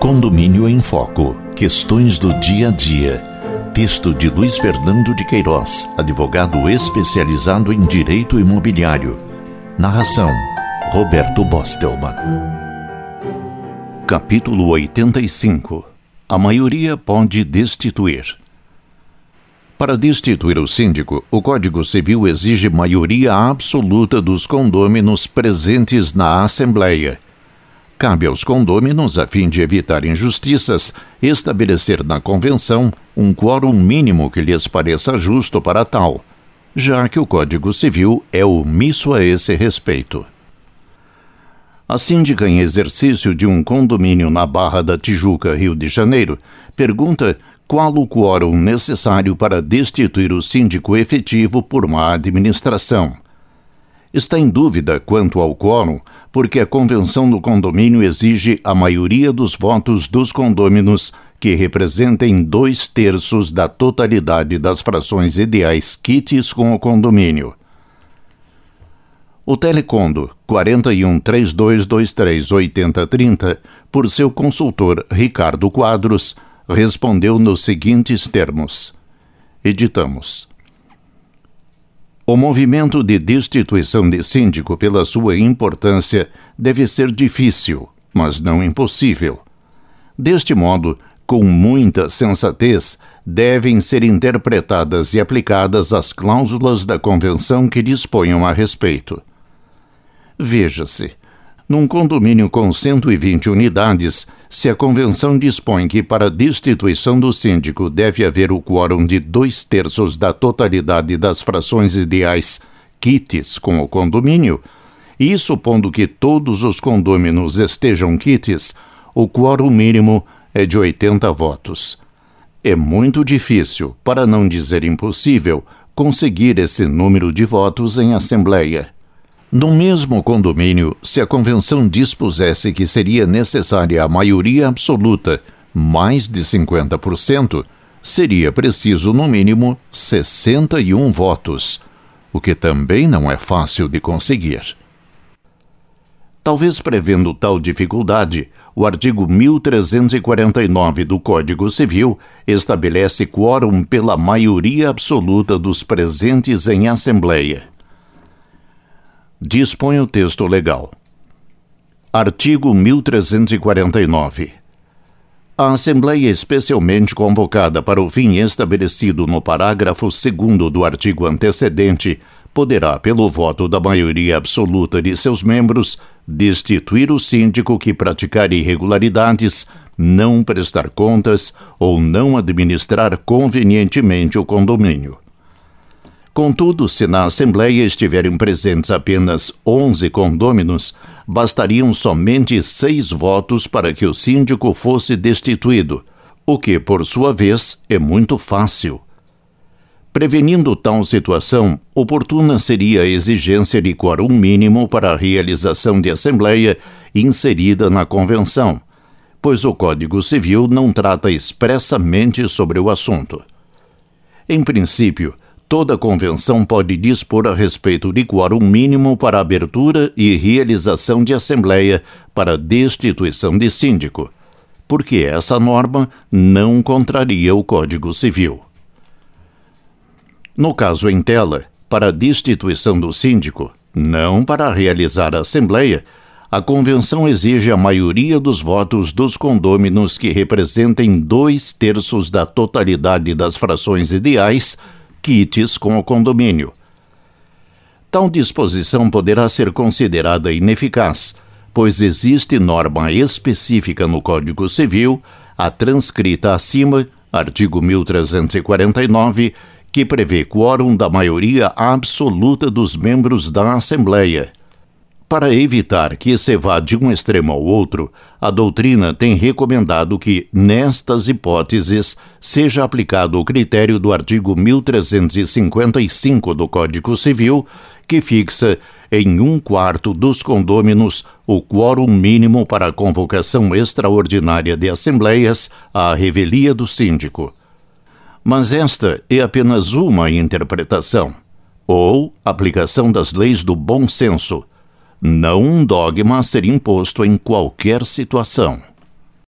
Condomínio em Foco. Questões do dia a dia. Texto de Luiz Fernando de Queiroz, advogado especializado em direito imobiliário. Narração: Roberto Bostelman. Capítulo 85. A maioria pode destituir. Para destituir o síndico, o Código Civil exige maioria absoluta dos condôminos presentes na Assembleia Cabe aos condôminos, a fim de evitar injustiças, estabelecer na convenção um quórum mínimo que lhes pareça justo para tal, já que o Código Civil é omisso a esse respeito. A síndica, em exercício de um condomínio na Barra da Tijuca, Rio de Janeiro, pergunta qual o quórum necessário para destituir o síndico efetivo por má administração está em dúvida quanto ao quórum, porque a convenção do condomínio exige a maioria dos votos dos condôminos que representem dois terços da totalidade das frações ideais quites com o condomínio. O Telecondo 41 3223 8030, por seu consultor Ricardo Quadros, respondeu nos seguintes termos: Editamos. O movimento de destituição de síndico, pela sua importância, deve ser difícil, mas não impossível. Deste modo, com muita sensatez, devem ser interpretadas e aplicadas as cláusulas da Convenção que disponham a respeito. Veja-se. Num condomínio com 120 unidades, se a convenção dispõe que para destituição do síndico deve haver o quórum de dois terços da totalidade das frações ideais quites com o condomínio, e supondo que todos os condôminos estejam quites, o quórum mínimo é de 80 votos. É muito difícil, para não dizer impossível, conseguir esse número de votos em assembleia. No mesmo condomínio, se a convenção dispusesse que seria necessária a maioria absoluta, mais de 50%, seria preciso, no mínimo, 61 votos, o que também não é fácil de conseguir. Talvez prevendo tal dificuldade, o artigo 1349 do Código Civil estabelece quórum pela maioria absoluta dos presentes em Assembleia dispõe o texto legal. Artigo 1349. A Assembleia especialmente convocada para o fim estabelecido no parágrafo 2 do artigo antecedente poderá, pelo voto da maioria absoluta de seus membros, destituir o síndico que praticar irregularidades, não prestar contas ou não administrar convenientemente o condomínio. Contudo, se na Assembleia estiverem presentes apenas 11 condôminos, bastariam somente seis votos para que o síndico fosse destituído, o que, por sua vez, é muito fácil. Prevenindo tal situação, oportuna seria a exigência de quórum mínimo para a realização de Assembleia inserida na Convenção, pois o Código Civil não trata expressamente sobre o assunto. Em princípio, Toda convenção pode dispor a respeito de quórum mínimo para abertura e realização de assembleia para destituição de síndico, porque essa norma não contraria o Código Civil. No caso em tela, para destituição do síndico, não para realizar a assembleia, a convenção exige a maioria dos votos dos condôminos que representem dois terços da totalidade das frações ideais kits com o condomínio. Tal disposição poderá ser considerada ineficaz, pois existe norma específica no Código Civil, a transcrita acima, artigo 1349, que prevê quórum da maioria absoluta dos membros da Assembleia para evitar que se vá de um extremo ao outro, a doutrina tem recomendado que, nestas hipóteses, seja aplicado o critério do artigo 1355 do Código Civil, que fixa em um quarto dos condôminos o quórum mínimo para a convocação extraordinária de assembleias à revelia do síndico. Mas esta é apenas uma interpretação, ou aplicação das leis do bom senso não um dogma a ser imposto em qualquer situação.